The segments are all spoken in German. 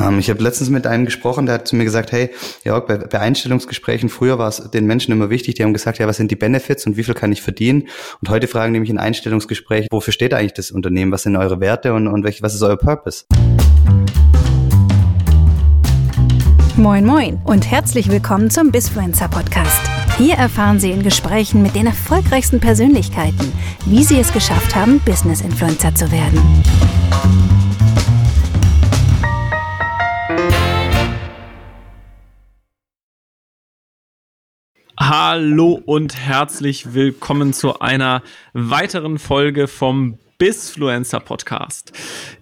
Ähm, ich habe letztens mit einem gesprochen, der hat zu mir gesagt, hey, Jörg, bei, bei Einstellungsgesprächen früher war es den Menschen immer wichtig, die haben gesagt, ja, was sind die Benefits und wie viel kann ich verdienen? Und heute fragen nämlich in Einstellungsgesprächen, wofür steht eigentlich das Unternehmen? Was sind eure Werte und, und welch, was ist euer Purpose? Moin Moin und herzlich willkommen zum Bisfluencer Podcast. Hier erfahren Sie in Gesprächen mit den erfolgreichsten Persönlichkeiten, wie sie es geschafft haben, Business Influencer zu werden. Hallo und herzlich willkommen zu einer weiteren Folge vom Bisfluencer Podcast.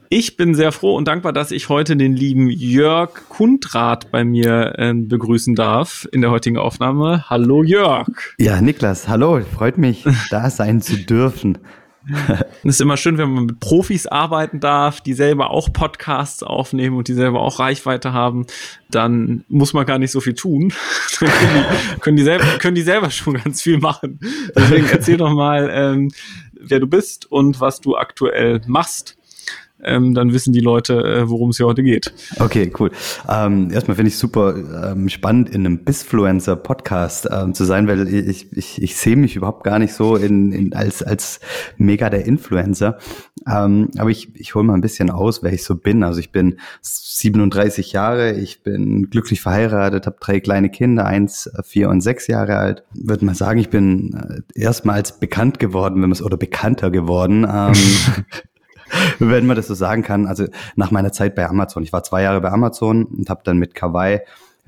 Ich bin sehr froh und dankbar, dass ich heute den lieben Jörg Kundrat bei mir äh, begrüßen darf in der heutigen Aufnahme. Hallo Jörg. Ja, Niklas, hallo, freut mich, da sein zu dürfen. Es ist immer schön, wenn man mit Profis arbeiten darf, die selber auch Podcasts aufnehmen und die selber auch Reichweite haben. Dann muss man gar nicht so viel tun. Können die, können die, selber, können die selber schon ganz viel machen. Deswegen erzähl doch mal, ähm, wer du bist und was du aktuell machst ähm, dann wissen die Leute, äh, worum es hier heute geht. Okay, cool. Ähm, erstmal finde ich super ähm, spannend, in einem Bisfluencer-Podcast ähm, zu sein, weil ich, ich, ich sehe mich überhaupt gar nicht so in, in, als, als mega der Influencer. Ähm, aber ich, ich hole mal ein bisschen aus, wer ich so bin. Also ich bin 37 Jahre, ich bin glücklich verheiratet, habe drei kleine Kinder, eins, vier und sechs Jahre alt. Würde mal sagen, ich bin äh, erstmal als bekannt geworden, wenn man es oder bekannter geworden. Ähm, wenn man das so sagen kann. Also nach meiner Zeit bei Amazon. Ich war zwei Jahre bei Amazon und habe dann mit Kawaii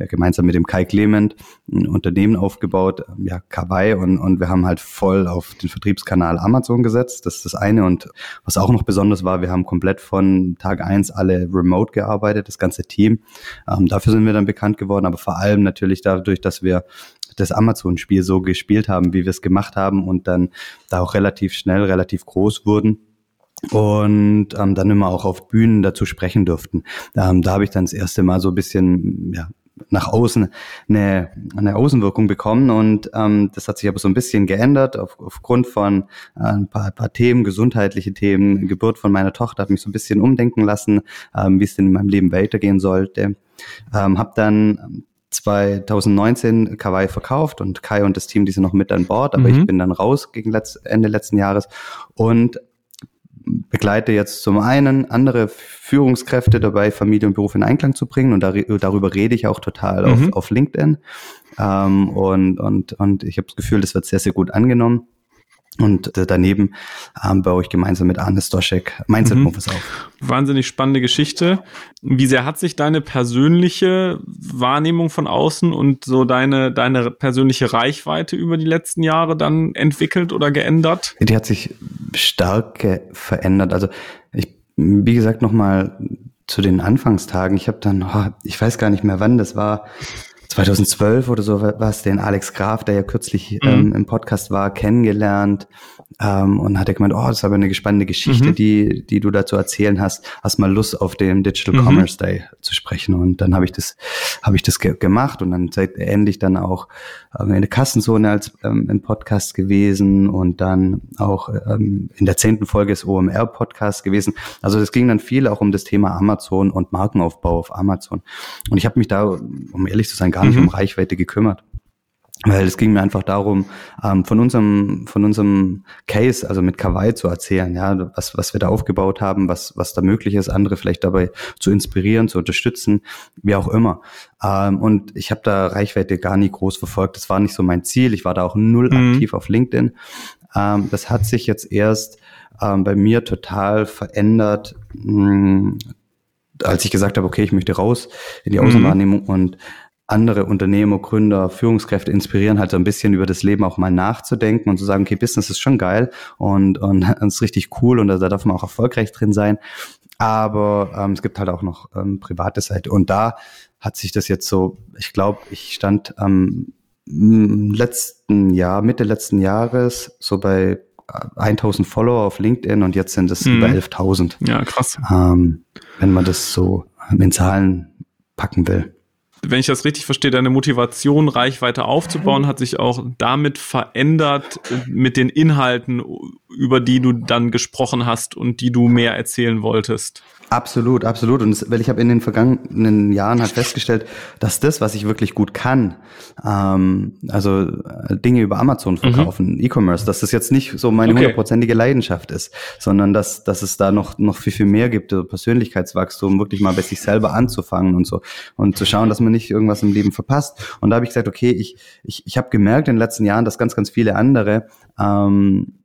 gemeinsam mit dem Kai Clement ein Unternehmen aufgebaut, ja, Kawaii, und, und wir haben halt voll auf den Vertriebskanal Amazon gesetzt. Das ist das eine. Und was auch noch besonders war, wir haben komplett von Tag eins alle remote gearbeitet, das ganze Team. Ähm, dafür sind wir dann bekannt geworden, aber vor allem natürlich dadurch, dass wir das Amazon-Spiel so gespielt haben, wie wir es gemacht haben und dann da auch relativ schnell, relativ groß wurden und ähm, dann immer auch auf Bühnen dazu sprechen durften. Ähm, da habe ich dann das erste Mal so ein bisschen ja, nach außen eine, eine Außenwirkung bekommen und ähm, das hat sich aber so ein bisschen geändert auf, aufgrund von äh, ein paar, paar Themen, gesundheitliche Themen, Geburt von meiner Tochter hat mich so ein bisschen umdenken lassen, ähm, wie es denn in meinem Leben weitergehen sollte. Ähm, habe dann 2019 Kawaii verkauft und Kai und das Team, die sind noch mit an Bord, aber mhm. ich bin dann raus gegen letzt, Ende letzten Jahres und begleite jetzt zum einen andere Führungskräfte dabei, Familie und Beruf in Einklang zu bringen und darüber rede ich auch total mhm. auf, auf LinkedIn. Ähm, und, und, und ich habe das Gefühl, das wird sehr, sehr gut angenommen. Und daneben ähm, baue ich gemeinsam mit Arne Stoschek Mindset mhm. Moves auf. Wahnsinnig spannende Geschichte. Wie sehr hat sich deine persönliche Wahrnehmung von außen und so deine, deine persönliche Reichweite über die letzten Jahre dann entwickelt oder geändert? Die hat sich stark verändert. Also ich, wie gesagt, nochmal zu den Anfangstagen. Ich habe dann, oh, ich weiß gar nicht mehr wann, das war 2012 oder so was, den Alex Graf, der ja kürzlich mhm. ähm, im Podcast war, kennengelernt ähm, und hat er gemeint, oh, das ist aber eine spannende Geschichte, mhm. die, die du dazu erzählen hast. Hast mal Lust auf dem Digital mhm. Commerce Day zu sprechen. Und dann habe ich das, habe ich das ge gemacht und dann seit ähnlich dann auch ähm, in der Kassenzone als ähm, im Podcast gewesen und dann auch ähm, in der zehnten Folge des OMR Podcast gewesen. Also es ging dann viel auch um das Thema Amazon und Markenaufbau auf Amazon. Und ich habe mich da, um ehrlich zu sein, gar nicht mhm. um Reichweite gekümmert. Weil es ging mir einfach darum, ähm, von unserem, von unserem Case, also mit Kawaii zu erzählen, ja, was, was wir da aufgebaut haben, was, was da möglich ist, andere vielleicht dabei zu inspirieren, zu unterstützen, wie auch immer. Ähm, und ich habe da Reichweite gar nie groß verfolgt. Das war nicht so mein Ziel. Ich war da auch null mhm. aktiv auf LinkedIn. Ähm, das hat sich jetzt erst ähm, bei mir total verändert, mh, hm, als ich gesagt habe, okay, ich möchte raus in die mhm. Außenwahrnehmung mhm. und andere Unternehmer, Gründer, Führungskräfte inspirieren, halt so ein bisschen über das Leben auch mal nachzudenken und zu sagen, okay, Business ist schon geil und, und, und ist richtig cool und da darf man auch erfolgreich drin sein. Aber ähm, es gibt halt auch noch ähm, private Seite. Und da hat sich das jetzt so, ich glaube, ich stand am ähm, letzten Jahr, Mitte letzten Jahres, so bei 1000 äh, Follower auf LinkedIn und jetzt sind es mhm. über 11.000. Ja, krass. Ähm, wenn man das so in Zahlen packen will wenn ich das richtig verstehe, deine Motivation, Reichweite aufzubauen, hat sich auch damit verändert mit den Inhalten, über die du dann gesprochen hast und die du mehr erzählen wolltest. Absolut, absolut. Und das, weil ich habe in den vergangenen Jahren halt festgestellt, dass das, was ich wirklich gut kann, ähm, also äh, Dinge über Amazon mhm. verkaufen, mhm. E-Commerce, dass das jetzt nicht so meine hundertprozentige okay. Leidenschaft ist, sondern dass, dass es da noch, noch viel, viel mehr gibt, so Persönlichkeitswachstum, wirklich mal bei sich selber anzufangen und so und zu schauen, dass man nicht irgendwas im Leben verpasst. Und da habe ich gesagt, okay, ich, ich, ich habe gemerkt in den letzten Jahren, dass ganz, ganz viele andere ähm,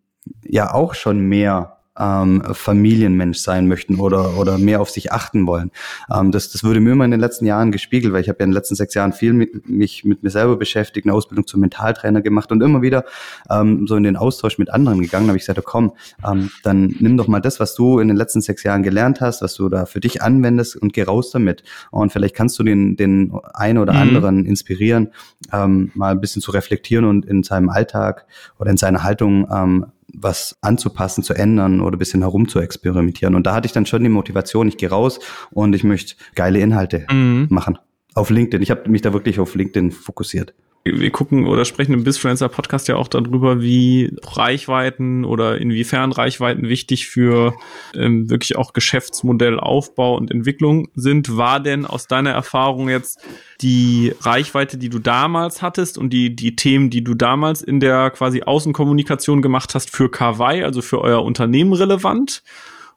ja auch schon mehr ähm, Familienmensch sein möchten oder, oder mehr auf sich achten wollen. Ähm, das, das wurde mir immer in den letzten Jahren gespiegelt, weil ich habe ja in den letzten sechs Jahren viel mit, mich mit mir selber beschäftigt, eine Ausbildung zum Mentaltrainer gemacht und immer wieder ähm, so in den Austausch mit anderen gegangen. Da habe ich gesagt, komm, ähm, dann nimm doch mal das, was du in den letzten sechs Jahren gelernt hast, was du da für dich anwendest und geh raus damit. Und vielleicht kannst du den, den einen oder mhm. anderen inspirieren, ähm, mal ein bisschen zu reflektieren und in seinem Alltag oder in seiner Haltung ähm, was anzupassen, zu ändern oder bisschen herum zu experimentieren. Und da hatte ich dann schon die Motivation, ich gehe raus und ich möchte geile Inhalte mhm. machen. Auf LinkedIn. Ich habe mich da wirklich auf LinkedIn fokussiert wir gucken oder sprechen im Bizfluencer Podcast ja auch darüber, wie Reichweiten oder inwiefern Reichweiten wichtig für ähm, wirklich auch Geschäftsmodellaufbau und Entwicklung sind. War denn aus deiner Erfahrung jetzt die Reichweite, die du damals hattest und die, die Themen, die du damals in der quasi Außenkommunikation gemacht hast für Kawaii, also für euer Unternehmen relevant?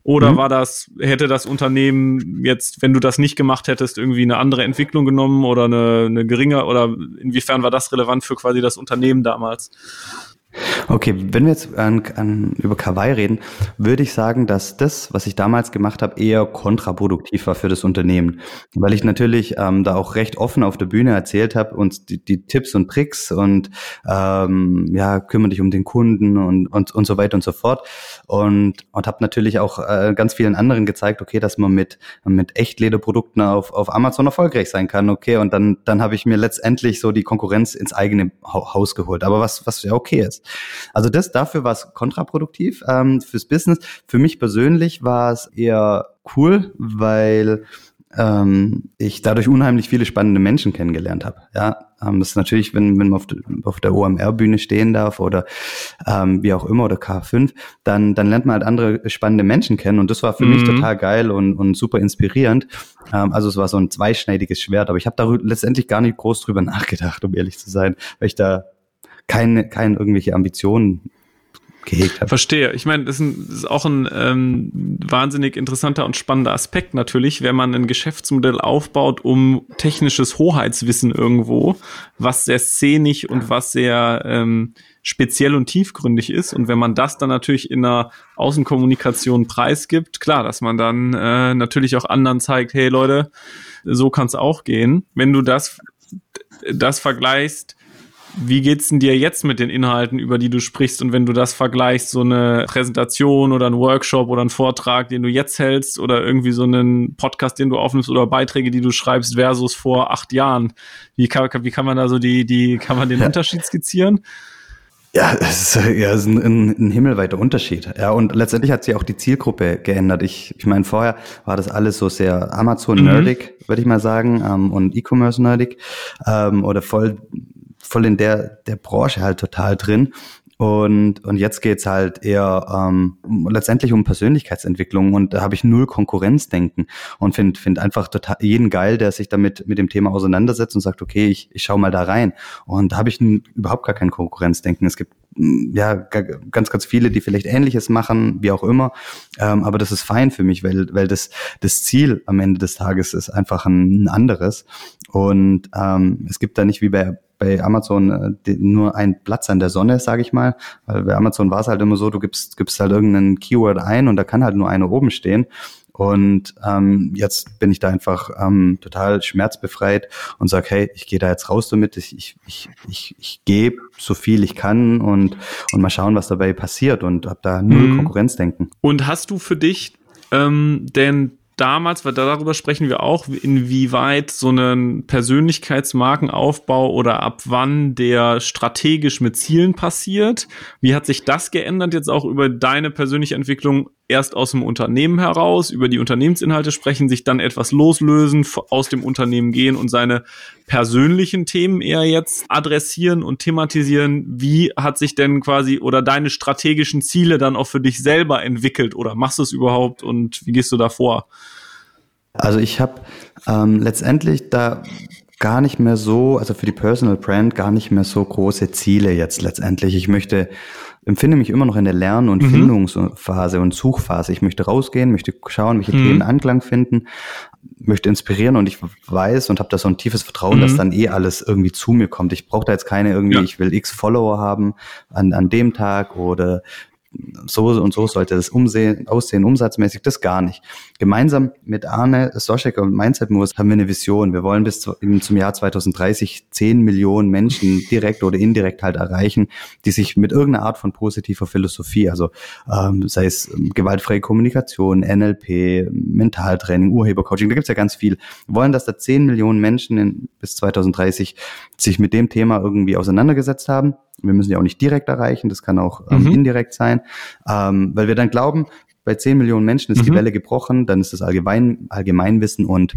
Oder mhm. war das, hätte das Unternehmen jetzt, wenn du das nicht gemacht hättest, irgendwie eine andere Entwicklung genommen oder eine, eine geringe, oder inwiefern war das relevant für quasi das Unternehmen damals? Okay, wenn wir jetzt an, an, über Kawaii reden, würde ich sagen, dass das, was ich damals gemacht habe, eher kontraproduktiv war für das Unternehmen. Weil ich natürlich ähm, da auch recht offen auf der Bühne erzählt habe und die, die Tipps und Tricks und ähm, ja, kümmere dich um den Kunden und, und, und so weiter und so fort. Und, und habe natürlich auch äh, ganz vielen anderen gezeigt, okay, dass man mit, mit Echtlederprodukten auf, auf Amazon erfolgreich sein kann. Okay, und dann, dann habe ich mir letztendlich so die Konkurrenz ins eigene Haus geholt. Aber was, was ja okay ist. Also das dafür war es kontraproduktiv ähm, fürs Business. Für mich persönlich war es eher cool, weil ähm, ich dadurch unheimlich viele spannende Menschen kennengelernt habe. Ja, ähm, das ist natürlich, wenn, wenn man auf, de, auf der OMR-Bühne stehen darf oder ähm, wie auch immer oder K5, dann, dann lernt man halt andere spannende Menschen kennen und das war für mhm. mich total geil und, und super inspirierend. Ähm, also es war so ein zweischneidiges Schwert, aber ich habe da letztendlich gar nicht groß drüber nachgedacht, um ehrlich zu sein, weil ich da keine, keine irgendwelche Ambitionen gehegt habe. Verstehe. Ich meine, das ist, ein, das ist auch ein ähm, wahnsinnig interessanter und spannender Aspekt natürlich, wenn man ein Geschäftsmodell aufbaut, um technisches Hoheitswissen irgendwo, was sehr szenisch und was sehr ähm, speziell und tiefgründig ist. Und wenn man das dann natürlich in einer Außenkommunikation preisgibt, klar, dass man dann äh, natürlich auch anderen zeigt, hey Leute, so kann es auch gehen. Wenn du das, das vergleichst wie geht's denn dir jetzt mit den Inhalten, über die du sprichst? Und wenn du das vergleichst, so eine Präsentation oder ein Workshop oder ein Vortrag, den du jetzt hältst oder irgendwie so einen Podcast, den du aufnimmst oder Beiträge, die du schreibst versus vor acht Jahren, wie kann, wie kann man da so die, die, kann man den. Unterschied skizzieren? Ja, es ist, ja, es ist ein, ein himmelweiter Unterschied. Ja, und letztendlich hat sich auch die Zielgruppe geändert. Ich, ich meine, vorher war das alles so sehr Amazon-nerdig, mhm. würde ich mal sagen, ähm, und E-Commerce-nerdig ähm, oder voll voll in der, der Branche halt total drin. Und, und jetzt geht's halt eher ähm, letztendlich um Persönlichkeitsentwicklung und da habe ich null Konkurrenzdenken und finde find einfach total jeden geil, der sich damit mit dem Thema auseinandersetzt und sagt, okay, ich, ich schau mal da rein. Und da habe ich überhaupt gar kein Konkurrenzdenken. Es gibt ja ganz, ganz viele, die vielleicht Ähnliches machen, wie auch immer. Ähm, aber das ist fein für mich, weil, weil das, das Ziel am Ende des Tages ist einfach ein, ein anderes. Und ähm, es gibt da nicht wie bei bei Amazon äh, nur ein Platz an der Sonne, sage ich mal. Weil bei Amazon war es halt immer so, du gibst, gibst halt irgendeinen Keyword ein und da kann halt nur eine oben stehen. Und ähm, jetzt bin ich da einfach ähm, total schmerzbefreit und sage, hey, ich gehe da jetzt raus damit, ich, ich, ich, ich, ich gebe so viel ich kann und, und mal schauen, was dabei passiert und habe da null mhm. Konkurrenzdenken. Und hast du für dich ähm, denn damals, weil darüber sprechen wir auch, inwieweit so ein Persönlichkeitsmarkenaufbau oder ab wann der strategisch mit Zielen passiert. Wie hat sich das geändert jetzt auch über deine persönliche Entwicklung erst aus dem Unternehmen heraus, über die Unternehmensinhalte sprechen, sich dann etwas loslösen, aus dem Unternehmen gehen und seine persönlichen Themen eher jetzt adressieren und thematisieren. Wie hat sich denn quasi oder deine strategischen Ziele dann auch für dich selber entwickelt oder machst du es überhaupt und wie gehst du da vor? Also ich habe ähm, letztendlich da gar nicht mehr so, also für die Personal Brand gar nicht mehr so große Ziele jetzt letztendlich. Ich möchte empfinde mich immer noch in der Lern- und mhm. Findungsphase und Suchphase. Ich möchte rausgehen, möchte schauen, welche mhm. Themen Anklang finden, möchte inspirieren und ich weiß und habe da so ein tiefes Vertrauen, mhm. dass dann eh alles irgendwie zu mir kommt. Ich brauche da jetzt keine irgendwie, ja. ich will x Follower haben an, an dem Tag oder so und so sollte das umsehen, aussehen, umsatzmäßig, das gar nicht. Gemeinsam mit Arne Soschek und Mindset Moves haben wir eine Vision. Wir wollen bis zum Jahr 2030 10 Millionen Menschen direkt oder indirekt halt erreichen, die sich mit irgendeiner Art von positiver Philosophie, also ähm, sei es ähm, gewaltfreie Kommunikation, NLP, Mentaltraining, Urhebercoaching, da gibt's ja ganz viel, wir wollen, dass da 10 Millionen Menschen in, bis 2030 sich mit dem Thema irgendwie auseinandergesetzt haben wir müssen ja auch nicht direkt erreichen, das kann auch ähm, mhm. indirekt sein, ähm, weil wir dann glauben, bei 10 Millionen Menschen ist mhm. die Welle gebrochen, dann ist das Allgemein, Allgemeinwissen und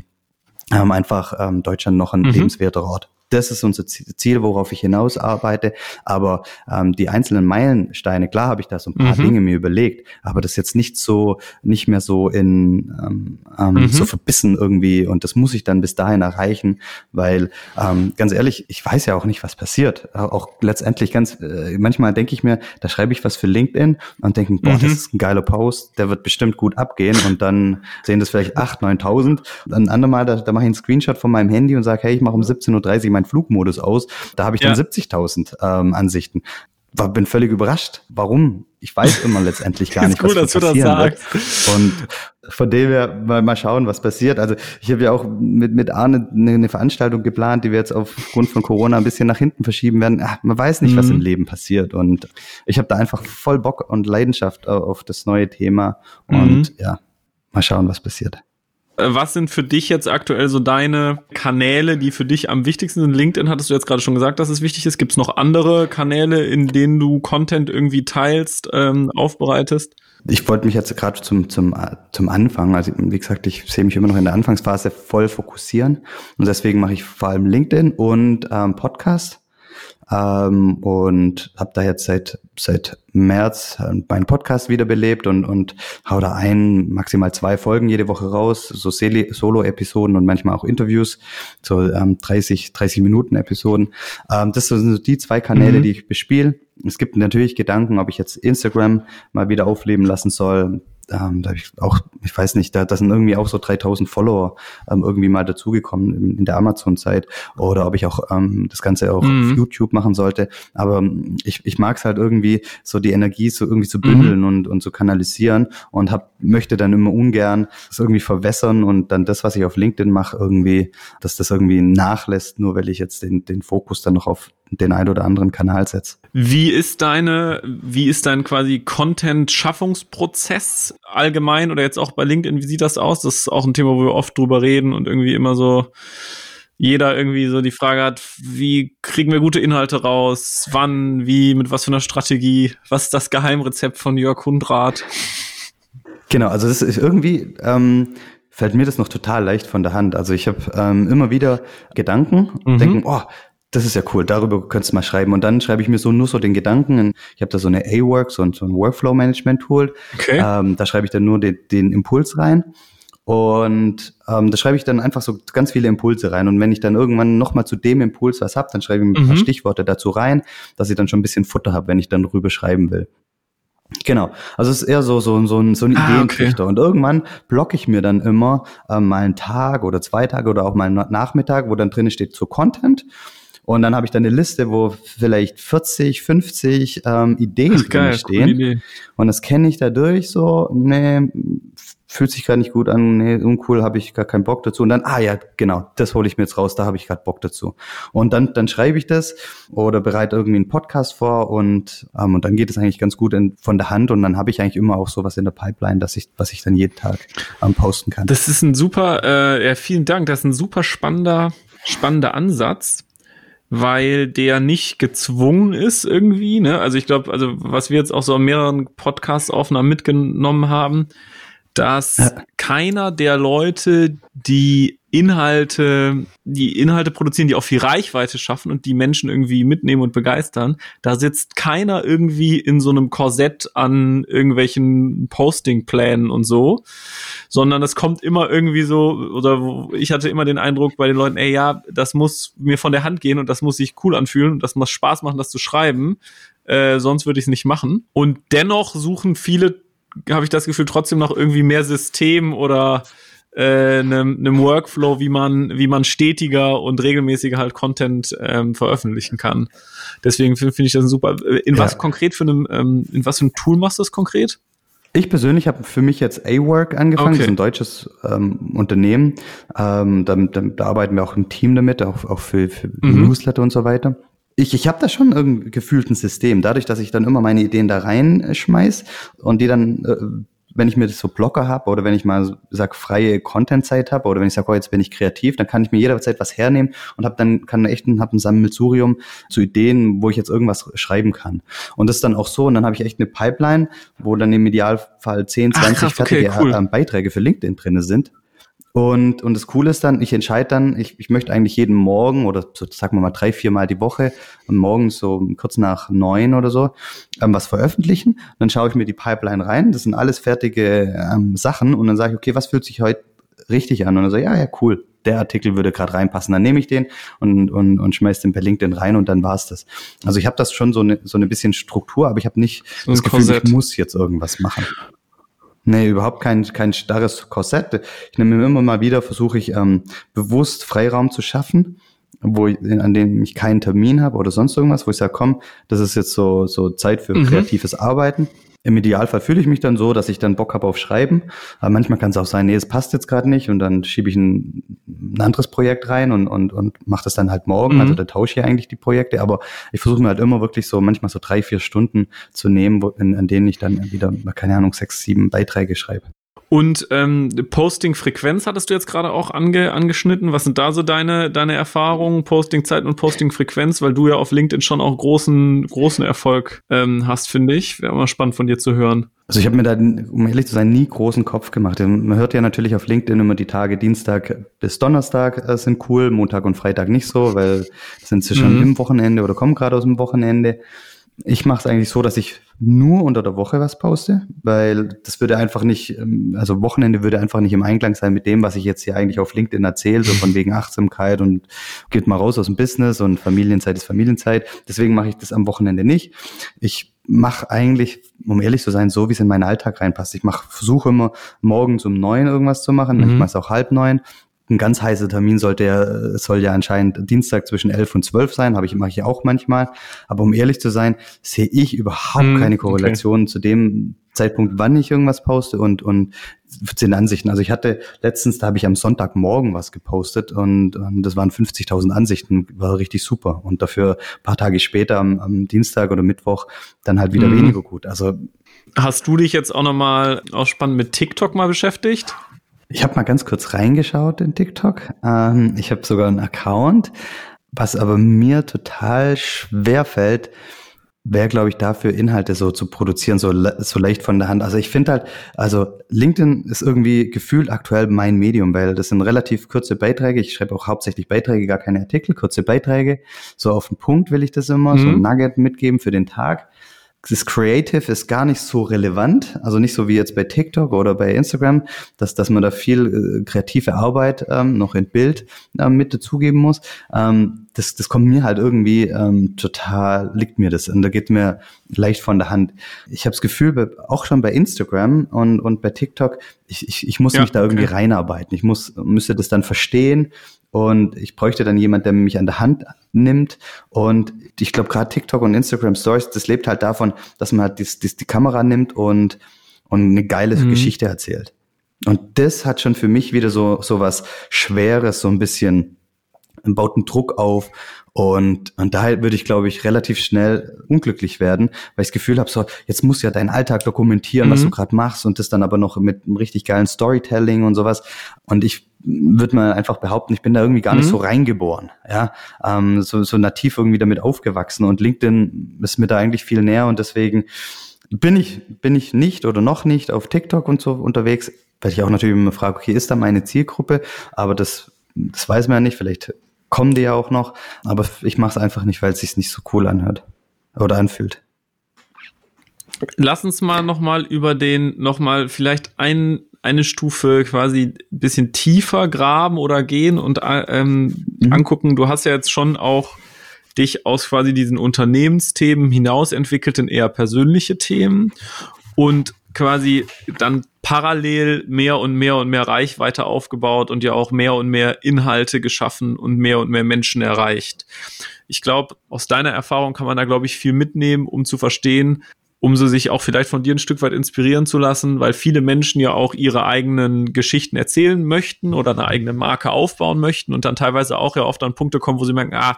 ähm, einfach ähm, Deutschland noch ein mhm. lebenswerter Ort das ist unser Ziel, worauf ich hinaus arbeite. Aber ähm, die einzelnen Meilensteine, klar habe ich da so ein paar mhm. Dinge mir überlegt, aber das jetzt nicht so, nicht mehr so in ähm, ähm, mhm. so verbissen irgendwie und das muss ich dann bis dahin erreichen, weil ähm, ganz ehrlich, ich weiß ja auch nicht, was passiert. Auch letztendlich ganz, äh, manchmal denke ich mir, da schreibe ich was für LinkedIn und denke, boah, mhm. das ist ein geiler Post, der wird bestimmt gut abgehen und dann sehen das vielleicht 8.000, 9.000. Dann ein andermal, da, da mache ich einen Screenshot von meinem Handy und sage, hey, ich mache um 17.30 Uhr meinen Flugmodus aus. Da habe ich dann ja. 70.000 ähm, Ansichten. War, bin völlig überrascht. Warum? Ich weiß immer letztendlich gar nicht, was gut, passieren wird. Und von dem her mal, mal schauen, was passiert. Also ich habe ja auch mit, mit Arne eine, eine, Veranstaltung geplant, die wir jetzt aufgrund von Corona ein bisschen nach hinten verschieben werden. Ach, man weiß nicht, mhm. was im Leben passiert. Und ich habe da einfach voll Bock und Leidenschaft auf das neue Thema. Und mhm. ja, mal schauen, was passiert. Äh, was sind für dich jetzt aktuell so deine Kanäle, die für dich am wichtigsten sind? LinkedIn hattest du jetzt gerade schon gesagt, dass es wichtig ist. Gibt es noch andere Kanäle, in denen du Content irgendwie teilst, ähm, aufbereitest? Ich wollte mich jetzt gerade zum, zum, zum Anfang, also wie gesagt, ich sehe mich immer noch in der Anfangsphase voll fokussieren und deswegen mache ich vor allem LinkedIn und ähm, Podcast ähm, und habe da jetzt seit seit März äh, meinen Podcast wiederbelebt und und hau da ein maximal zwei Folgen jede Woche raus, so Solo-Episoden und manchmal auch Interviews, so ähm, 30 30 Minuten Episoden. Ähm, das sind die zwei Kanäle, mhm. die ich bespiele. Es gibt natürlich Gedanken, ob ich jetzt Instagram mal wieder aufleben lassen soll ähm, da ich auch, ich weiß nicht, da, da sind irgendwie auch so 3000 Follower ähm, irgendwie mal dazugekommen in, in der Amazon-Zeit oder ob ich auch ähm, das Ganze auch mhm. auf YouTube machen sollte. Aber ähm, ich, ich mag es halt irgendwie, so die Energie so irgendwie zu bündeln mhm. und, und zu kanalisieren und hab, möchte dann immer ungern das irgendwie verwässern und dann das, was ich auf LinkedIn mache, irgendwie, dass das irgendwie nachlässt, nur weil ich jetzt den, den Fokus dann noch auf den ein oder anderen Kanal setzt. Wie ist deine, wie ist dein quasi Content-Schaffungsprozess allgemein oder jetzt auch bei LinkedIn? Wie sieht das aus? Das ist auch ein Thema, wo wir oft drüber reden und irgendwie immer so jeder irgendwie so die Frage hat, wie kriegen wir gute Inhalte raus? Wann? Wie? Mit was für einer Strategie? Was ist das Geheimrezept von Jörg Hundrath? Genau, also das ist irgendwie, ähm, fällt mir das noch total leicht von der Hand. Also ich habe ähm, immer wieder Gedanken, mhm. denken, oh, das ist ja cool, darüber könntest du mal schreiben. Und dann schreibe ich mir so nur so den Gedanken. Ich habe da so eine A-Work, so, so ein Workflow-Management-Tool. Okay. Ähm, da schreibe ich dann nur den, den Impuls rein. Und ähm, da schreibe ich dann einfach so ganz viele Impulse rein. Und wenn ich dann irgendwann nochmal zu dem Impuls was hab, dann schreibe ich ein paar mhm. Stichworte dazu rein, dass ich dann schon ein bisschen Futter habe, wenn ich dann drüber schreiben will. Genau, also es ist eher so so so ein, so ein ah, Ideentrichter okay. und irgendwann blocke ich mir dann immer ähm, mal einen Tag oder zwei Tage oder auch mal einen Nachmittag, wo dann drin steht zu Content und dann habe ich dann eine Liste, wo vielleicht 40, 50 ähm, Ideen Ach, drin stehen. Und das kenne ich dadurch so, nee, fühlt sich gar nicht gut an, nee, uncool, habe ich gar keinen Bock dazu. Und dann, ah ja, genau, das hole ich mir jetzt raus, da habe ich gerade Bock dazu. Und dann, dann schreibe ich das oder bereite irgendwie einen Podcast vor und, ähm, und dann geht es eigentlich ganz gut in, von der Hand und dann habe ich eigentlich immer auch sowas in der Pipeline, dass ich, was ich dann jeden Tag ähm, posten kann. Das ist ein super, äh, ja, vielen Dank, das ist ein super spannender, spannender Ansatz weil der nicht gezwungen ist irgendwie. Ne? Also ich glaube, also was wir jetzt auch so an mehreren Podcast-Aufnahmen mitgenommen haben, dass ja. keiner der Leute, die Inhalte, die Inhalte produzieren, die auch viel Reichweite schaffen und die Menschen irgendwie mitnehmen und begeistern, da sitzt keiner irgendwie in so einem Korsett an irgendwelchen Postingplänen und so, sondern es kommt immer irgendwie so, oder ich hatte immer den Eindruck bei den Leuten, ey, ja, das muss mir von der Hand gehen und das muss sich cool anfühlen und das muss Spaß machen, das zu schreiben, äh, sonst würde ich es nicht machen. Und dennoch suchen viele, habe ich das Gefühl, trotzdem noch irgendwie mehr System oder einem, einem Workflow, wie man, wie man stetiger und regelmäßiger halt Content ähm, veröffentlichen kann. Deswegen finde find ich das super. In ja. was konkret für einem, ähm, in was für einem Tool machst du das konkret? Ich persönlich habe für mich jetzt A-Work angefangen, okay. das ist ein deutsches ähm, Unternehmen. Ähm, da, da, da, arbeiten wir auch im Team damit, auch, auch für, für mhm. Newsletter und so weiter. Ich, ich habe da schon irgendwie gefühlt ein System, dadurch, dass ich dann immer meine Ideen da reinschmeiß und die dann äh, wenn ich mir das so Blocker habe oder wenn ich mal sag freie Content-Zeit habe oder wenn ich sage, oh, jetzt bin ich kreativ, dann kann ich mir jederzeit was hernehmen und habe dann kann echt ein, hab ein Sammelsurium zu Ideen, wo ich jetzt irgendwas schreiben kann. Und das ist dann auch so und dann habe ich echt eine Pipeline, wo dann im Idealfall 10, 20 Ach, krass, fertige okay, cool. Äh, Beiträge für LinkedIn drinne sind. Und, und das Coole ist dann, ich entscheide dann, ich, ich möchte eigentlich jeden Morgen oder so, sagen wir mal drei, vier Mal die Woche, morgens so kurz nach neun oder so, ähm, was veröffentlichen. Dann schaue ich mir die Pipeline rein. Das sind alles fertige ähm, Sachen. Und dann sage ich, okay, was fühlt sich heute richtig an? Und dann sage ich, ja, ja, cool. Der Artikel würde gerade reinpassen. Dann nehme ich den und, und, und schmeiß den per LinkedIn rein und dann war's das. Also ich habe das schon so eine, so eine bisschen Struktur, aber ich habe nicht so das Gefühl, Korsett. ich muss jetzt irgendwas machen. Nee, überhaupt kein, kein starres Korsett. Ich nehme mir immer mal wieder, versuche ich ähm, bewusst Freiraum zu schaffen, wo ich, an dem ich keinen Termin habe oder sonst irgendwas, wo ich sage, komm, das ist jetzt so, so Zeit für mhm. kreatives Arbeiten. Im Idealfall fühle ich mich dann so, dass ich dann Bock habe auf Schreiben. Aber manchmal kann es auch sein, nee, es passt jetzt gerade nicht und dann schiebe ich ein, ein, anderes Projekt rein und, und, und mache das dann halt morgen. Mhm. Also da tausche ich eigentlich die Projekte. Aber ich versuche mir halt immer wirklich so manchmal so drei, vier Stunden zu nehmen, wo, in, an denen ich dann wieder, keine Ahnung, sechs, sieben Beiträge schreibe. Und ähm, Posting-Frequenz hattest du jetzt gerade auch ange, angeschnitten. Was sind da so deine, deine Erfahrungen, Posting-Zeit und Posting-Frequenz? Weil du ja auf LinkedIn schon auch großen, großen Erfolg ähm, hast, finde ich. Wäre mal spannend von dir zu hören. Also ich habe mir da, um ehrlich zu sein, nie großen Kopf gemacht. Man hört ja natürlich auf LinkedIn immer die Tage Dienstag bis Donnerstag äh, sind cool, Montag und Freitag nicht so, weil sind sie schon mhm. im Wochenende oder kommen gerade aus dem Wochenende. Ich mache es eigentlich so, dass ich nur unter der Woche was poste, weil das würde einfach nicht, ähm, also Wochenende würde einfach nicht im Einklang sein mit dem, was ich jetzt hier eigentlich auf LinkedIn erzähle, so von wegen Achtsamkeit und geht mal raus aus dem Business und Familienzeit ist Familienzeit. Deswegen mache ich das am Wochenende nicht. Ich mache eigentlich, um ehrlich zu sein, so wie es in meinen Alltag reinpasst. Ich mache, versuche immer morgens um neun irgendwas zu machen, mhm. manchmal ist es auch halb neun ein ganz heißer Termin sollte ja, soll ja anscheinend Dienstag zwischen 11 und 12 sein, habe ich, mache ich auch manchmal. Aber um ehrlich zu sein, sehe ich überhaupt hm, keine Korrelation okay. zu dem Zeitpunkt, wann ich irgendwas poste und, und den Ansichten. Also ich hatte letztens, da habe ich am Sonntagmorgen was gepostet und, und das waren 50.000 Ansichten, war richtig super. Und dafür paar Tage später am, am Dienstag oder Mittwoch dann halt wieder mhm. weniger gut. Also Hast du dich jetzt auch nochmal auch spannend mit TikTok mal beschäftigt? Ich habe mal ganz kurz reingeschaut in TikTok. Ähm, ich habe sogar einen Account. Was aber mir total schwer fällt, wäre, glaube ich, dafür Inhalte so zu produzieren, so, so leicht von der Hand. Also ich finde halt, also LinkedIn ist irgendwie gefühlt aktuell mein Medium, weil das sind relativ kurze Beiträge. Ich schreibe auch hauptsächlich Beiträge, gar keine Artikel, kurze Beiträge. So auf den Punkt will ich das immer, mhm. so ein Nugget mitgeben für den Tag das Creative ist gar nicht so relevant, also nicht so wie jetzt bei TikTok oder bei Instagram, dass, dass man da viel äh, kreative Arbeit ähm, noch in Bild ähm, mit dazugeben muss. Ähm, das, das kommt mir halt irgendwie ähm, total, liegt mir das und da geht mir leicht von der Hand. Ich habe das Gefühl, auch schon bei Instagram und, und bei TikTok, ich, ich, ich muss ja, mich da irgendwie okay. reinarbeiten. Ich muss, müsste das dann verstehen und ich bräuchte dann jemand, der mich an der Hand nimmt. Und ich glaube, gerade TikTok und Instagram Stories, das lebt halt davon, dass man halt die, die, die Kamera nimmt und, und eine geile mhm. Geschichte erzählt. Und das hat schon für mich wieder so, so was Schweres, so ein bisschen, baut einen Druck auf und, und daher würde ich, glaube ich, relativ schnell unglücklich werden, weil ich das Gefühl habe, so, jetzt musst du ja deinen Alltag dokumentieren, mhm. was du gerade machst und das dann aber noch mit einem richtig geilen Storytelling und sowas. Und ich würde mal einfach behaupten, ich bin da irgendwie gar mhm. nicht so reingeboren, ja, ähm, so, so nativ irgendwie damit aufgewachsen und LinkedIn ist mir da eigentlich viel näher und deswegen bin ich, bin ich nicht oder noch nicht auf TikTok und so unterwegs, weil ich auch natürlich immer frage, okay, ist da meine Zielgruppe? Aber das das weiß man ja nicht, vielleicht kommen die ja auch noch, aber ich mache es einfach nicht, weil es sich nicht so cool anhört oder anfühlt. Lass uns mal nochmal über den, nochmal vielleicht ein, eine Stufe quasi ein bisschen tiefer graben oder gehen und ähm, mhm. angucken. Du hast ja jetzt schon auch dich aus quasi diesen Unternehmensthemen hinaus entwickelt in eher persönliche Themen und quasi dann parallel mehr und mehr und mehr Reichweite aufgebaut und ja auch mehr und mehr Inhalte geschaffen und mehr und mehr Menschen erreicht. Ich glaube, aus deiner Erfahrung kann man da, glaube ich, viel mitnehmen, um zu verstehen, um so sich auch vielleicht von dir ein Stück weit inspirieren zu lassen, weil viele Menschen ja auch ihre eigenen Geschichten erzählen möchten oder eine eigene Marke aufbauen möchten und dann teilweise auch ja oft an Punkte kommen, wo sie merken, ah,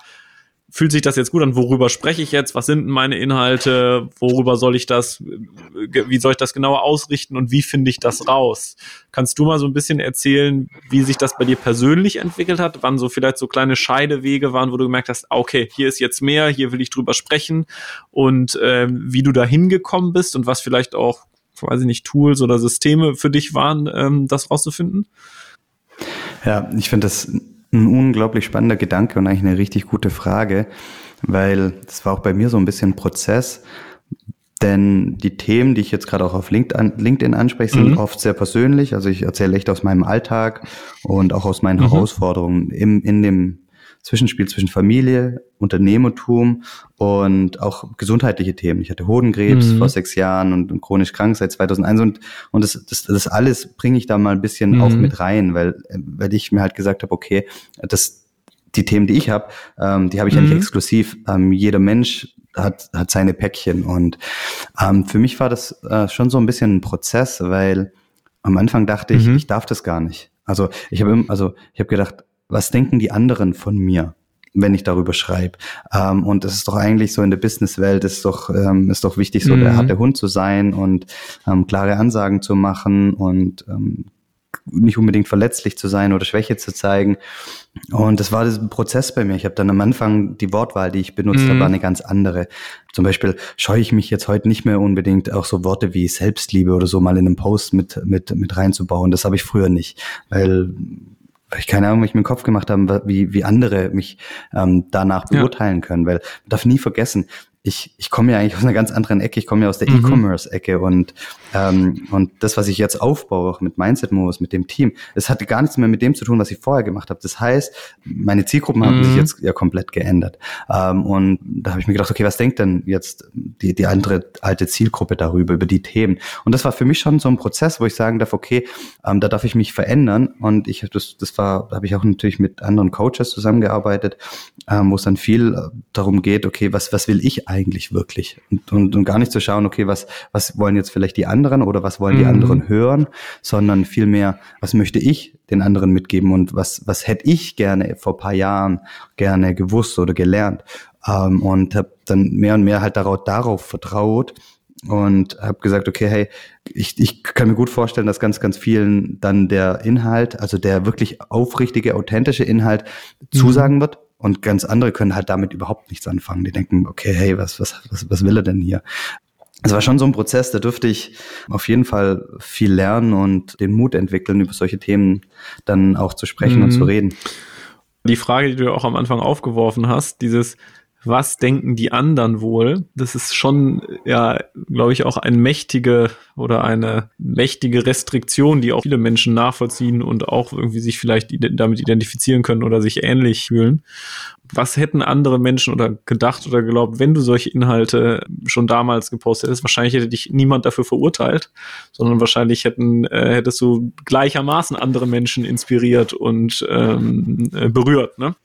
fühlt sich das jetzt gut an? Worüber spreche ich jetzt? Was sind meine Inhalte? Worüber soll ich das, wie soll ich das genauer ausrichten und wie finde ich das raus? Kannst du mal so ein bisschen erzählen, wie sich das bei dir persönlich entwickelt hat? Wann so vielleicht so kleine Scheidewege waren, wo du gemerkt hast, okay, hier ist jetzt mehr, hier will ich drüber sprechen und äh, wie du da hingekommen bist und was vielleicht auch, weiß ich nicht, Tools oder Systeme für dich waren, ähm, das rauszufinden? Ja, ich finde das ein unglaublich spannender Gedanke und eigentlich eine richtig gute Frage, weil das war auch bei mir so ein bisschen ein Prozess. Denn die Themen, die ich jetzt gerade auch auf LinkedIn anspreche, sind mhm. oft sehr persönlich. Also ich erzähle echt aus meinem Alltag und auch aus meinen mhm. Herausforderungen im, in dem Zwischenspiel zwischen Familie, Unternehmertum und auch gesundheitliche Themen. Ich hatte Hodenkrebs mhm. vor sechs Jahren und, und, chronisch krank seit 2001 und, und das, das, das alles bringe ich da mal ein bisschen mhm. auch mit rein, weil, weil ich mir halt gesagt habe, okay, das, die Themen, die ich habe, ähm, die habe ich mhm. ja nicht mhm. exklusiv. Ähm, jeder Mensch hat, hat seine Päckchen und ähm, für mich war das äh, schon so ein bisschen ein Prozess, weil am Anfang dachte ich, mhm. ich darf das gar nicht. Also ich habe also ich habe gedacht, was denken die anderen von mir? wenn ich darüber schreibe. Ähm, und es ist doch eigentlich so in der Businesswelt ist doch ähm, ist doch wichtig, so mhm. der harte Hund zu sein und ähm, klare Ansagen zu machen und ähm, nicht unbedingt verletzlich zu sein oder Schwäche zu zeigen. Und das war ein Prozess bei mir. Ich habe dann am Anfang die Wortwahl, die ich benutzt mhm. habe, war eine ganz andere. Zum Beispiel scheue ich mich jetzt heute nicht mehr unbedingt auch so Worte wie Selbstliebe oder so mal in einem Post mit mit mit reinzubauen. Das habe ich früher nicht, weil weil ich keine Ahnung, wie ich mir den Kopf gemacht habe, wie, wie andere mich ähm, danach beurteilen können. Weil man darf nie vergessen, ich, ich komme ja eigentlich aus einer ganz anderen Ecke. Ich komme ja aus der mhm. E-Commerce-Ecke und, ähm, und das, was ich jetzt aufbaue, auch mit Mindset Moves, mit dem Team, es hatte gar nichts mehr mit dem zu tun, was ich vorher gemacht habe. Das heißt, meine Zielgruppen mhm. haben sich mhm. jetzt ja komplett geändert. Ähm, und da habe ich mir gedacht, okay, was denkt denn jetzt die, die andere alte Zielgruppe darüber, über die Themen? Und das war für mich schon so ein Prozess, wo ich sagen darf, okay, ähm, da darf ich mich verändern. Und ich das, das war, da habe ich auch natürlich mit anderen Coaches zusammengearbeitet, ähm, wo es dann viel äh, darum geht, okay, was, was will ich eigentlich wirklich? Und, und, und gar nicht zu schauen, okay, was, was wollen jetzt vielleicht die anderen oder was wollen die mhm. anderen hören, sondern vielmehr, was möchte ich den anderen mitgeben und was, was hätte ich gerne vor paar Jahren gerne gewusst oder gelernt? Ähm, und habe dann mehr und mehr halt darauf, darauf vertraut, und habe gesagt, okay, hey, ich, ich kann mir gut vorstellen, dass ganz, ganz vielen dann der Inhalt, also der wirklich aufrichtige, authentische Inhalt mhm. zusagen wird und ganz andere können halt damit überhaupt nichts anfangen. Die denken, okay, hey, was, was, was, was will er denn hier? Es war schon so ein Prozess, da dürfte ich auf jeden Fall viel lernen und den Mut entwickeln, über solche Themen dann auch zu sprechen mhm. und zu reden. Die Frage, die du auch am Anfang aufgeworfen hast, dieses, was denken die anderen wohl? Das ist schon, ja, glaube ich, auch eine mächtige oder eine mächtige Restriktion, die auch viele Menschen nachvollziehen und auch irgendwie sich vielleicht damit identifizieren können oder sich ähnlich fühlen. Was hätten andere Menschen oder gedacht oder geglaubt, wenn du solche Inhalte schon damals gepostet hättest? Wahrscheinlich hätte dich niemand dafür verurteilt, sondern wahrscheinlich hätten, äh, hättest du gleichermaßen andere Menschen inspiriert und ähm, äh, berührt, ne?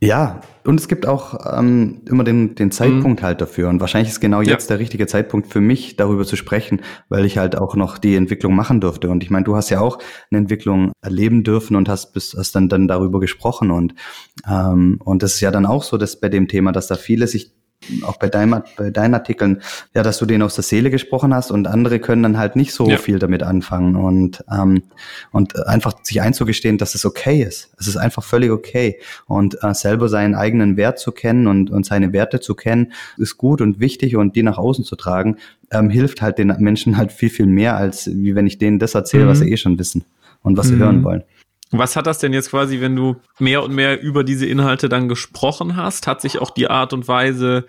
Ja, und es gibt auch ähm, immer den, den Zeitpunkt mhm. halt dafür. Und wahrscheinlich ist genau jetzt ja. der richtige Zeitpunkt für mich, darüber zu sprechen, weil ich halt auch noch die Entwicklung machen durfte. Und ich meine, du hast ja auch eine Entwicklung erleben dürfen und hast, bis, hast dann, dann darüber gesprochen. Und, ähm, und das ist ja dann auch so, dass bei dem Thema, dass da viele sich auch bei, deinem, bei deinen Artikeln, ja, dass du denen aus der Seele gesprochen hast und andere können dann halt nicht so ja. viel damit anfangen und, ähm, und einfach sich einzugestehen, dass es okay ist. Es ist einfach völlig okay und äh, selber seinen eigenen Wert zu kennen und, und seine Werte zu kennen, ist gut und wichtig und die nach außen zu tragen, ähm, hilft halt den Menschen halt viel, viel mehr, als wie wenn ich denen das erzähle, mhm. was sie eh schon wissen und was sie mhm. hören wollen. Was hat das denn jetzt quasi, wenn du mehr und mehr über diese Inhalte dann gesprochen hast? Hat sich auch die Art und Weise,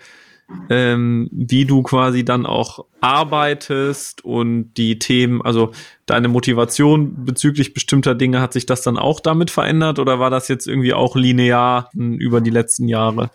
ähm, wie du quasi dann auch arbeitest und die Themen, also deine Motivation bezüglich bestimmter Dinge, hat sich das dann auch damit verändert oder war das jetzt irgendwie auch linear über die letzten Jahre?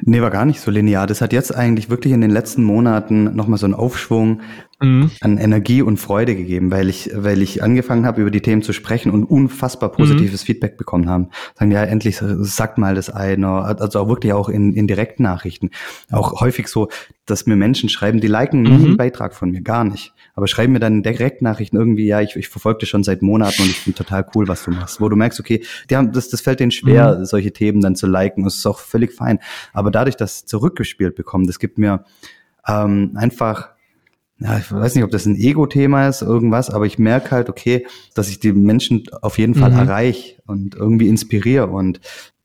Nee, war gar nicht so linear. Das hat jetzt eigentlich wirklich in den letzten Monaten nochmal so einen Aufschwung mhm. an Energie und Freude gegeben, weil ich, weil ich angefangen habe, über die Themen zu sprechen und unfassbar positives mhm. Feedback bekommen haben. Sagen, ja, endlich sagt mal das einer, also auch wirklich auch in, in direkten Nachrichten. Auch häufig so, dass mir Menschen schreiben, die liken mhm. nie einen Beitrag von mir, gar nicht aber schreiben mir dann Direktnachrichten irgendwie, ja, ich, ich verfolge dich schon seit Monaten und ich finde total cool, was du machst. Wo du merkst, okay, die haben, das, das fällt denen schwer, mhm. solche Themen dann zu liken. Das ist auch völlig fein. Aber dadurch, dass zurückgespielt bekommen, das gibt mir ähm, einfach ja, ich weiß nicht, ob das ein Ego-Thema ist, irgendwas, aber ich merke halt, okay, dass ich die Menschen auf jeden Fall mhm. erreiche und irgendwie inspiriere und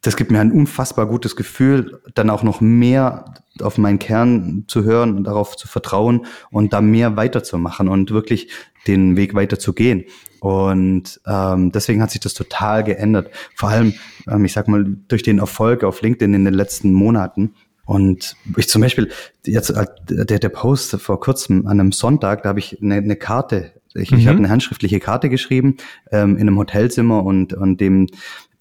das gibt mir ein unfassbar gutes Gefühl, dann auch noch mehr auf meinen Kern zu hören und darauf zu vertrauen und da mehr weiterzumachen und wirklich den Weg weiter zu gehen. Und ähm, deswegen hat sich das total geändert. Vor allem, ähm, ich sag mal, durch den Erfolg auf LinkedIn in den letzten Monaten. Und ich zum Beispiel, jetzt äh, der, der Post vor kurzem an einem Sonntag, da habe ich eine, eine Karte ich, mhm. ich habe eine handschriftliche Karte geschrieben ähm, in einem Hotelzimmer und, und dem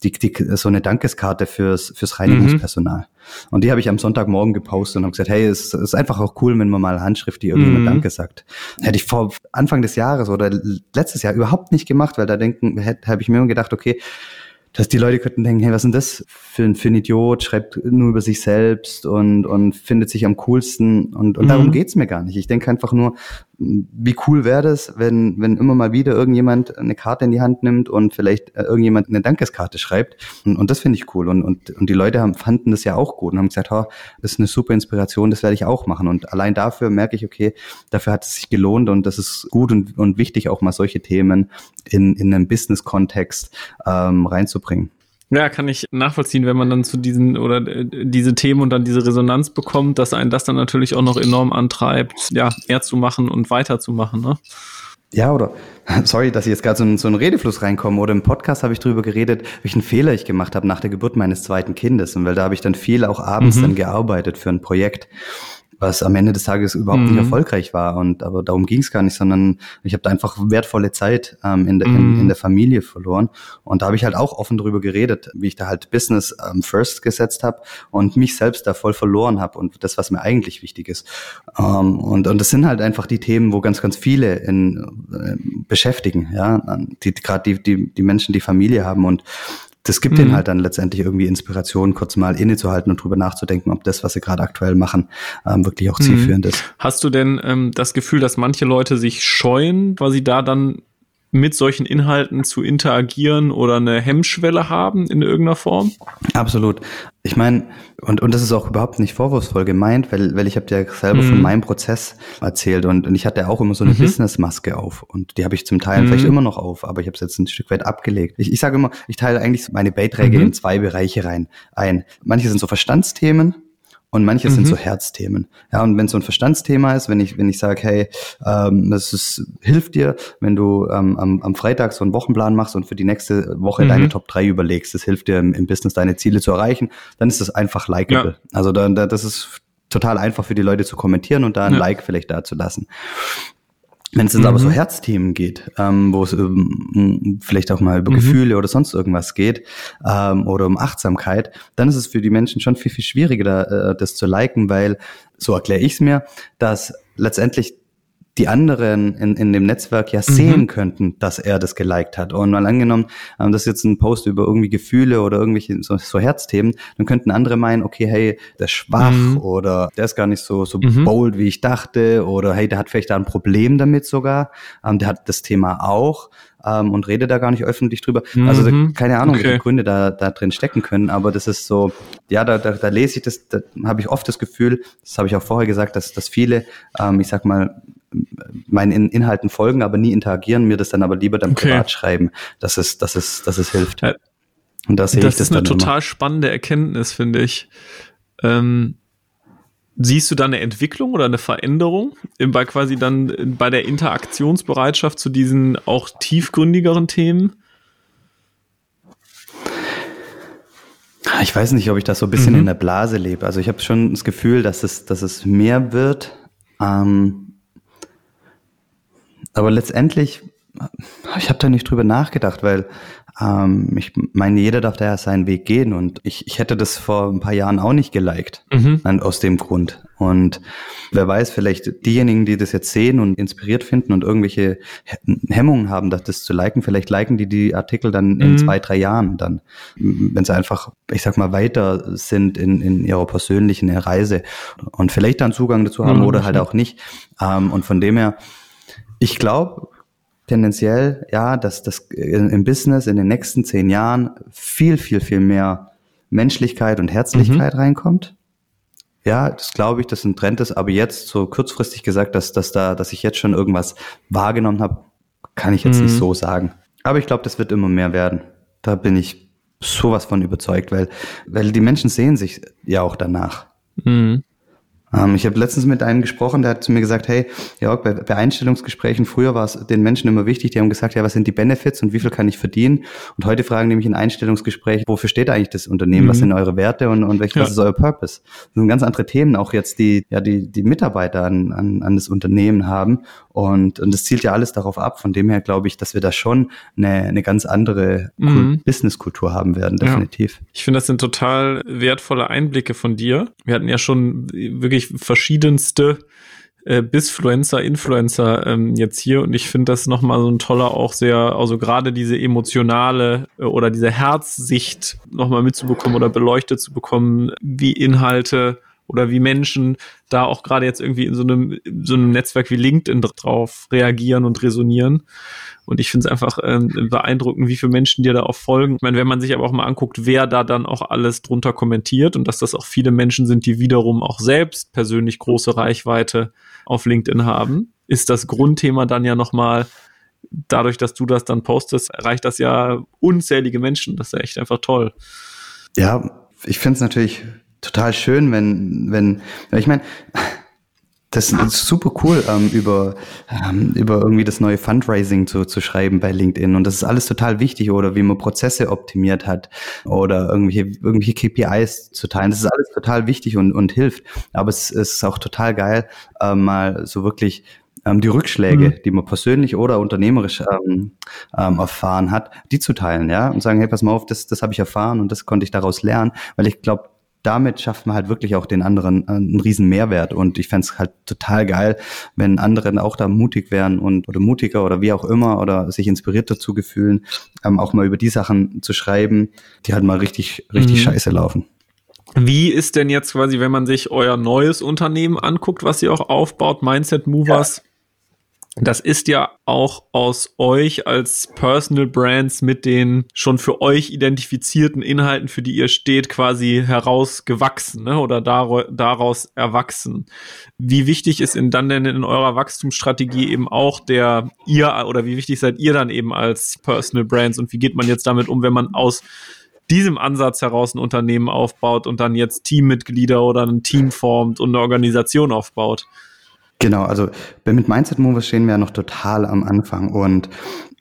die, die, so eine Dankeskarte fürs, fürs Reinigungspersonal. Mhm. Und die habe ich am Sonntagmorgen gepostet und habe gesagt, hey, es ist einfach auch cool, wenn man mal handschriftlich irgendjemand mhm. Danke sagt. Hätte ich vor Anfang des Jahres oder letztes Jahr überhaupt nicht gemacht, weil da denken, habe ich mir immer gedacht, okay, dass die Leute könnten denken, hey, was ist denn das für ein, für ein Idiot, schreibt nur über sich selbst und, und findet sich am coolsten. Und, und mhm. darum geht's mir gar nicht. Ich denke einfach nur, wie cool wäre das, wenn, wenn immer mal wieder irgendjemand eine Karte in die Hand nimmt und vielleicht äh, irgendjemand eine Dankeskarte schreibt. Und, und das finde ich cool. Und, und, und die Leute haben, fanden das ja auch gut und haben gesagt, oh, das ist eine super Inspiration, das werde ich auch machen. Und allein dafür merke ich, okay, dafür hat es sich gelohnt und das ist gut und, und wichtig, auch mal solche Themen in, in einen Business-Kontext ähm, reinzubringen. Ja, kann ich nachvollziehen, wenn man dann zu diesen oder äh, diese Themen und dann diese Resonanz bekommt, dass einen das dann natürlich auch noch enorm antreibt, ja, eher zu machen und weiterzumachen, ne? Ja, oder sorry, dass ich jetzt gerade so, in, so einen Redefluss reinkomme. Oder im Podcast habe ich drüber geredet, welchen Fehler ich gemacht habe nach der Geburt meines zweiten Kindes. Und weil da habe ich dann viel auch abends mhm. dann gearbeitet für ein Projekt was am Ende des Tages überhaupt mhm. nicht erfolgreich war. Und aber darum ging es gar nicht, sondern ich habe da einfach wertvolle Zeit ähm, in, de, mhm. in, in, der Familie verloren. Und da habe ich halt auch offen drüber geredet, wie ich da halt Business ähm, first gesetzt habe und mich selbst da voll verloren habe und das, was mir eigentlich wichtig ist. Ähm, und, und das sind halt einfach die Themen, wo ganz, ganz viele in, äh, beschäftigen, ja, die gerade die, die, die Menschen, die Familie haben und das gibt mhm. ihnen halt dann letztendlich irgendwie Inspiration, kurz mal innezuhalten und drüber nachzudenken, ob das, was sie gerade aktuell machen, ähm, wirklich auch zielführend mhm. ist. Hast du denn ähm, das Gefühl, dass manche Leute sich scheuen, weil sie da dann mit solchen Inhalten zu interagieren oder eine Hemmschwelle haben in irgendeiner Form? Absolut. Ich meine, und, und das ist auch überhaupt nicht vorwurfsvoll gemeint, weil, weil ich habe dir selber mhm. von meinem Prozess erzählt und, und ich hatte auch immer so eine mhm. Businessmaske auf und die habe ich zum Teil mhm. vielleicht immer noch auf, aber ich habe es jetzt ein Stück weit abgelegt. Ich, ich sage immer, ich teile eigentlich meine Beiträge mhm. in zwei Bereiche rein ein. Manche sind so Verstandsthemen, und manche mhm. sind so Herzthemen. Ja, und wenn so ein Verstandsthema ist, wenn ich, wenn ich sage, hey, ähm, das ist, hilft dir, wenn du ähm, am, am Freitag so einen Wochenplan machst und für die nächste Woche mhm. deine Top 3 überlegst, das hilft dir im, im, Business deine Ziele zu erreichen, dann ist das einfach likable. Ja. Also da, da, das ist total einfach für die Leute zu kommentieren und da ein ja. Like vielleicht da zu lassen. Wenn es jetzt mhm. aber so mhm. Herzthemen geht, ähm, wo es ähm, vielleicht auch mal über mhm. Gefühle oder sonst irgendwas geht ähm, oder um Achtsamkeit, dann ist es für die Menschen schon viel, viel schwieriger, äh, das zu liken, weil, so erkläre ich es mir, dass letztendlich die anderen in, in dem Netzwerk ja mhm. sehen könnten, dass er das geliked hat. Und mal angenommen, ähm, das ist jetzt ein Post über irgendwie Gefühle oder irgendwelche so, so Herzthemen, dann könnten andere meinen, okay, hey, der ist schwach mhm. oder der ist gar nicht so, so mhm. bold, wie ich dachte oder hey, der hat vielleicht da ein Problem damit sogar, ähm, der hat das Thema auch ähm, und redet da gar nicht öffentlich drüber. Also mhm. keine Ahnung, okay. welche Gründe da, da drin stecken können, aber das ist so, ja, da, da, da lese ich das, da habe ich oft das Gefühl, das habe ich auch vorher gesagt, dass, dass viele, ähm, ich sag mal, meinen Inhalten folgen, aber nie interagieren, mir das dann aber lieber dann okay. privat schreiben, dass es, dass es, dass es hilft. Ja. Und das sehe das ich das ist eine total immer. spannende Erkenntnis, finde ich. Ähm, siehst du da eine Entwicklung oder eine Veränderung bei quasi dann bei der Interaktionsbereitschaft zu diesen auch tiefgründigeren Themen? Ich weiß nicht, ob ich das so ein bisschen mhm. in der Blase lebe. Also ich habe schon das Gefühl, dass es, dass es mehr wird. Ähm, aber letztendlich, ich habe da nicht drüber nachgedacht, weil ähm, ich meine, jeder darf da ja seinen Weg gehen und ich, ich hätte das vor ein paar Jahren auch nicht geliked, mhm. aus dem Grund. Und wer weiß, vielleicht diejenigen, die das jetzt sehen und inspiriert finden und irgendwelche Hemmungen haben, das, zu liken, vielleicht liken die die Artikel dann in mhm. zwei, drei Jahren dann, wenn sie einfach, ich sag mal, weiter sind in, in ihrer persönlichen Reise und vielleicht dann Zugang dazu haben mhm. oder halt auch nicht. Ähm, und von dem her, ich glaube, tendenziell, ja, dass das im Business in den nächsten zehn Jahren viel, viel, viel mehr Menschlichkeit und Herzlichkeit mhm. reinkommt. Ja, das glaube ich, dass ein Trend ist, aber jetzt so kurzfristig gesagt, dass, dass da, dass ich jetzt schon irgendwas wahrgenommen habe, kann ich jetzt mhm. nicht so sagen. Aber ich glaube, das wird immer mehr werden. Da bin ich sowas von überzeugt, weil, weil die Menschen sehen sich ja auch danach. Mhm. Ähm, ich habe letztens mit einem gesprochen, der hat zu mir gesagt, hey, Jörg, bei, bei Einstellungsgesprächen früher war es den Menschen immer wichtig, die haben gesagt, ja, was sind die Benefits und wie viel kann ich verdienen? Und heute fragen mich in Einstellungsgesprächen, wofür steht eigentlich das Unternehmen? Mhm. Was sind eure Werte und, und welch, ja. ist euer Purpose? Das sind ganz andere Themen auch jetzt, die ja die, die Mitarbeiter an, an, an das Unternehmen haben. Und, und das zielt ja alles darauf ab. Von dem her glaube ich, dass wir da schon eine, eine ganz andere mhm. Businesskultur haben werden, definitiv. Ja. Ich finde, das sind total wertvolle Einblicke von dir. Wir hatten ja schon wirklich verschiedenste äh, Bisfluencer, Influencer ähm, jetzt hier. Und ich finde das nochmal so ein toller, auch sehr, also gerade diese emotionale äh, oder diese Herzsicht nochmal mitzubekommen oder beleuchtet zu bekommen, wie Inhalte oder wie Menschen da auch gerade jetzt irgendwie in so einem, so einem Netzwerk wie LinkedIn drauf reagieren und resonieren. Und ich finde es einfach ähm, beeindruckend, wie viele Menschen dir da auch folgen. Ich meine, wenn man sich aber auch mal anguckt, wer da dann auch alles drunter kommentiert und dass das auch viele Menschen sind, die wiederum auch selbst persönlich große Reichweite auf LinkedIn haben, ist das Grundthema dann ja nochmal, dadurch, dass du das dann postest, erreicht das ja unzählige Menschen. Das ist ja echt einfach toll. Ja, ich finde es natürlich total schön, wenn, wenn, ich meine, das ist super cool, ähm, über, ähm, über irgendwie das neue Fundraising zu, zu schreiben bei LinkedIn. Und das ist alles total wichtig, oder wie man Prozesse optimiert hat oder irgendwelche, irgendwelche KPIs zu teilen. Das ist alles total wichtig und, und hilft. Aber es, es ist auch total geil, äh, mal so wirklich ähm, die Rückschläge, mhm. die man persönlich oder unternehmerisch ähm, ähm, erfahren hat, die zu teilen, ja, und sagen, hey, pass mal auf, das, das habe ich erfahren und das konnte ich daraus lernen, weil ich glaube, damit schafft man halt wirklich auch den anderen äh, einen riesen Mehrwert. Und ich fände es halt total geil, wenn andere auch da mutig wären und oder mutiger oder wie auch immer oder sich inspiriert dazu gefühlen, ähm, auch mal über die Sachen zu schreiben, die halt mal richtig, richtig mhm. scheiße laufen. Wie ist denn jetzt quasi, wenn man sich euer neues Unternehmen anguckt, was ihr auch aufbaut, Mindset Movers? Ja das ist ja auch aus euch als Personal Brands mit den schon für euch identifizierten Inhalten, für die ihr steht, quasi herausgewachsen ne? oder dar daraus erwachsen. Wie wichtig ist in dann denn in eurer Wachstumsstrategie eben auch der ihr oder wie wichtig seid ihr dann eben als Personal Brands und wie geht man jetzt damit um, wenn man aus diesem Ansatz heraus ein Unternehmen aufbaut und dann jetzt Teammitglieder oder ein Team formt und eine Organisation aufbaut? Genau, also mit Mindset Movers stehen wir ja noch total am Anfang und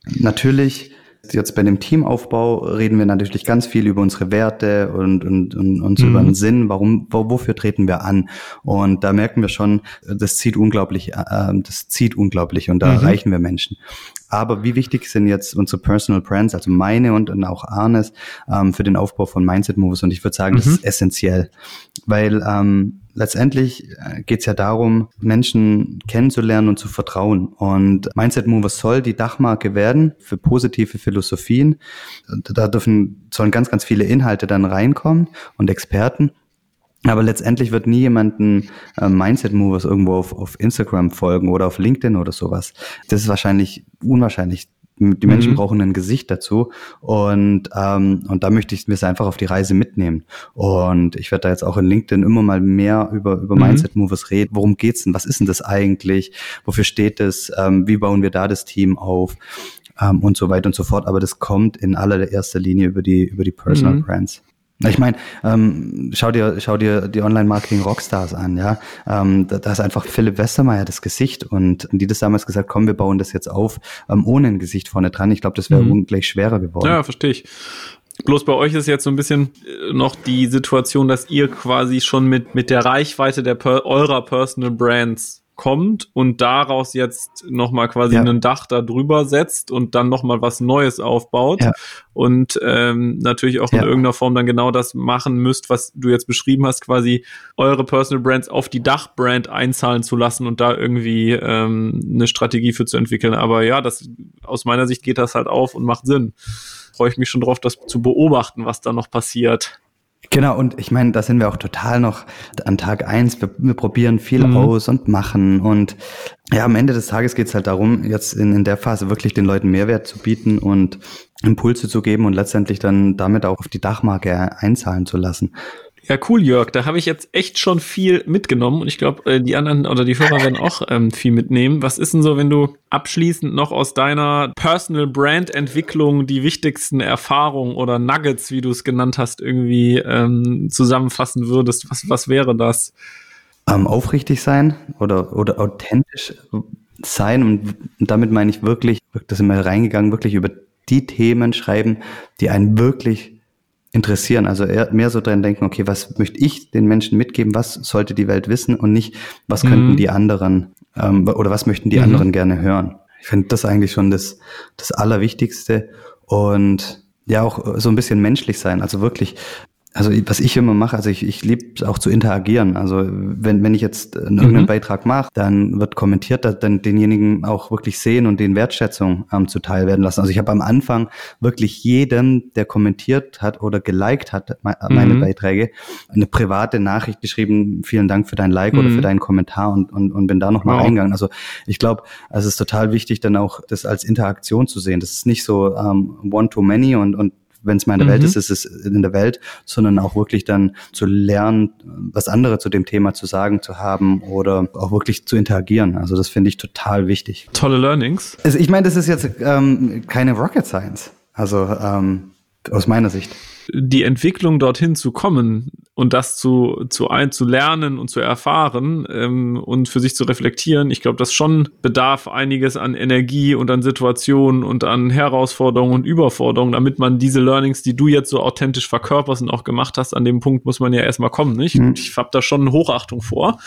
natürlich jetzt bei dem Teamaufbau reden wir natürlich ganz viel über unsere Werte und, und, und, und mhm. über den Sinn, warum, wo, wofür treten wir an? Und da merken wir schon, das zieht unglaublich, äh, das zieht unglaublich und da mhm. erreichen wir Menschen. Aber wie wichtig sind jetzt unsere Personal Brands, also meine und, und auch Arnes, ähm, für den Aufbau von Mindset Moves? Und ich würde sagen, mhm. das ist essentiell, weil ähm, letztendlich äh, geht es ja darum, Menschen kennenzulernen und zu vertrauen. Und Mindset Movers soll die Dachmarke werden für positive Philosophien. Da dürfen, sollen ganz, ganz viele Inhalte dann reinkommen und Experten. Aber letztendlich wird nie jemanden äh, Mindset Movers irgendwo auf, auf Instagram folgen oder auf LinkedIn oder sowas. Das ist wahrscheinlich unwahrscheinlich. Die Menschen mhm. brauchen ein Gesicht dazu und ähm, und da möchte ich mir es einfach auf die Reise mitnehmen und ich werde da jetzt auch in LinkedIn immer mal mehr über über mhm. Mindset Movers reden. Worum geht's denn? Was ist denn das eigentlich? Wofür steht es? Ähm, wie bauen wir da das Team auf? Ähm, und so weiter und so fort. Aber das kommt in allererster Linie über die über die Personal mhm. Brands. Ich meine, ähm, schau dir, schau dir die Online-Marketing-Rockstars an, ja. Ähm, da, da ist einfach Philipp Westermeier das Gesicht und die das damals gesagt, komm, wir bauen das jetzt auf, ähm, ohne ein Gesicht vorne dran. Ich glaube, das wäre mhm. ungleich schwerer geworden. Ja, verstehe ich. Bloß bei euch ist jetzt so ein bisschen äh, noch die Situation, dass ihr quasi schon mit, mit der Reichweite der per, eurer Personal Brands kommt und daraus jetzt nochmal quasi ja. ein Dach da drüber setzt und dann nochmal was Neues aufbaut ja. und ähm, natürlich auch ja. in irgendeiner Form dann genau das machen müsst, was du jetzt beschrieben hast, quasi eure Personal Brands auf die Dachbrand einzahlen zu lassen und da irgendwie ähm, eine Strategie für zu entwickeln. Aber ja, das aus meiner Sicht geht das halt auf und macht Sinn. Freue ich mich schon drauf, das zu beobachten, was da noch passiert. Genau, und ich meine, da sind wir auch total noch an Tag eins. Wir, wir probieren viel mhm. aus und machen. Und ja, am Ende des Tages geht es halt darum, jetzt in, in der Phase wirklich den Leuten Mehrwert zu bieten und Impulse zu geben und letztendlich dann damit auch auf die Dachmarke einzahlen zu lassen. Ja, cool, Jörg. Da habe ich jetzt echt schon viel mitgenommen und ich glaube, äh, die anderen oder die Hörer werden auch ähm, viel mitnehmen. Was ist denn so, wenn du abschließend noch aus deiner Personal Brand Entwicklung die wichtigsten Erfahrungen oder Nuggets, wie du es genannt hast, irgendwie ähm, zusammenfassen würdest? Was, was wäre das? Ähm, aufrichtig sein oder, oder authentisch sein und damit meine ich wirklich, das sind wir reingegangen, wirklich über die Themen schreiben, die einen wirklich interessieren. Also eher mehr so dran denken, okay, was möchte ich den Menschen mitgeben, was sollte die Welt wissen und nicht, was mhm. könnten die anderen ähm, oder was möchten die mhm. anderen gerne hören. Ich finde das eigentlich schon das, das Allerwichtigste und ja auch so ein bisschen menschlich sein. Also wirklich also was ich immer mache, also ich, ich liebe auch zu interagieren. Also wenn, wenn ich jetzt irgendeinen mhm. Beitrag mache, dann wird kommentiert, dass dann denjenigen auch wirklich sehen und den Wertschätzung ähm, zuteil werden lassen. Also ich habe am Anfang wirklich jedem, der kommentiert hat oder geliked hat, meine mhm. Beiträge, eine private Nachricht geschrieben, vielen Dank für dein Like mhm. oder für deinen Kommentar und, und, und bin da nochmal wow. reingegangen. Also ich glaube, es ist total wichtig, dann auch das als Interaktion zu sehen. Das ist nicht so ähm, one-to-many und, und wenn es meine mhm. Welt ist, ist es in der Welt, sondern auch wirklich dann zu lernen, was andere zu dem Thema zu sagen zu haben oder auch wirklich zu interagieren. Also das finde ich total wichtig. Tolle Learnings. Also ich meine, das ist jetzt ähm, keine Rocket Science. Also ähm, aus meiner Sicht die Entwicklung dorthin zu kommen und das zu, zu ein, zu lernen und zu erfahren ähm, und für sich zu reflektieren, ich glaube, das schon bedarf einiges an Energie und an Situationen und an Herausforderungen und Überforderungen, damit man diese Learnings, die du jetzt so authentisch verkörperst und auch gemacht hast, an dem Punkt muss man ja erstmal kommen. Nicht? Mhm. Ich habe da schon Hochachtung vor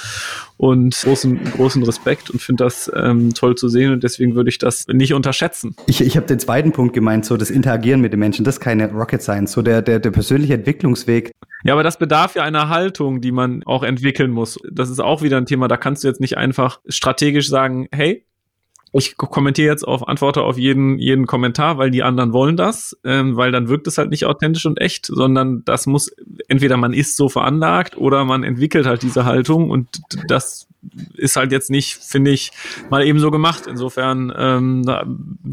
und großen, großen Respekt und finde das ähm, toll zu sehen und deswegen würde ich das nicht unterschätzen. Ich, ich habe den zweiten Punkt gemeint, so das Interagieren mit den Menschen, das ist keine Rocket Science, so der, der, der persönliche Entwicklungsweg. Ja, aber das bedarf ja einer Haltung, die man auch entwickeln muss. Das ist auch wieder ein Thema, da kannst du jetzt nicht einfach strategisch sagen, hey, ich kommentiere jetzt auf, antworte auf jeden, jeden Kommentar, weil die anderen wollen das, ähm, weil dann wirkt es halt nicht authentisch und echt, sondern das muss, entweder man ist so veranlagt oder man entwickelt halt diese Haltung und das ist halt jetzt nicht, finde ich, mal eben so gemacht. Insofern ähm, da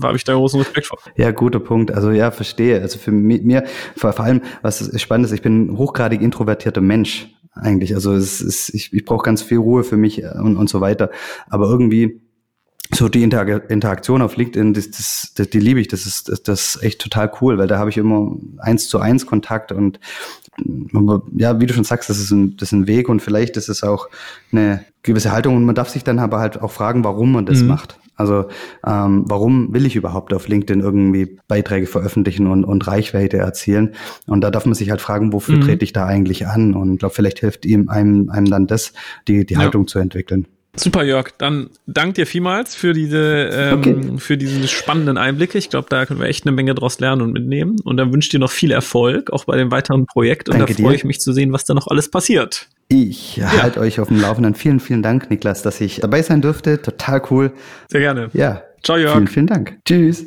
habe ich da großen Respekt vor. Ja, guter Punkt. Also ja, verstehe. Also für mir, vor, vor allem, was spannend ist, ich bin ein hochgradig introvertierter Mensch eigentlich. Also es ist, ich, ich brauche ganz viel Ruhe für mich und, und so weiter. Aber irgendwie so die Inter Interaktion auf LinkedIn, das, das, das, die liebe ich, das ist, das, das ist echt total cool, weil da habe ich immer eins zu eins Kontakt und ja, wie du schon sagst, das ist ein, das ist ein Weg und vielleicht ist es auch eine gewisse Haltung und man darf sich dann aber halt auch fragen, warum man das mhm. macht. Also ähm, warum will ich überhaupt auf LinkedIn irgendwie Beiträge veröffentlichen und, und Reichweite erzielen? Und da darf man sich halt fragen, wofür mhm. trete ich da eigentlich an? Und glaube, vielleicht hilft ihm einem, einem dann das, die, die ja. Haltung zu entwickeln. Super, Jörg. Dann dank dir vielmals für diese, ähm, okay. für diese spannenden Einblicke. Ich glaube, da können wir echt eine Menge draus lernen und mitnehmen. Und dann wünsche ich dir noch viel Erfolg, auch bei dem weiteren Projekt. Und Danke da freue ich mich zu sehen, was da noch alles passiert. Ich ja. halte euch auf dem Laufenden. Vielen, vielen Dank, Niklas, dass ich dabei sein durfte. Total cool. Sehr gerne. Ja. Ciao, Jörg. Vielen, vielen Dank. Tschüss.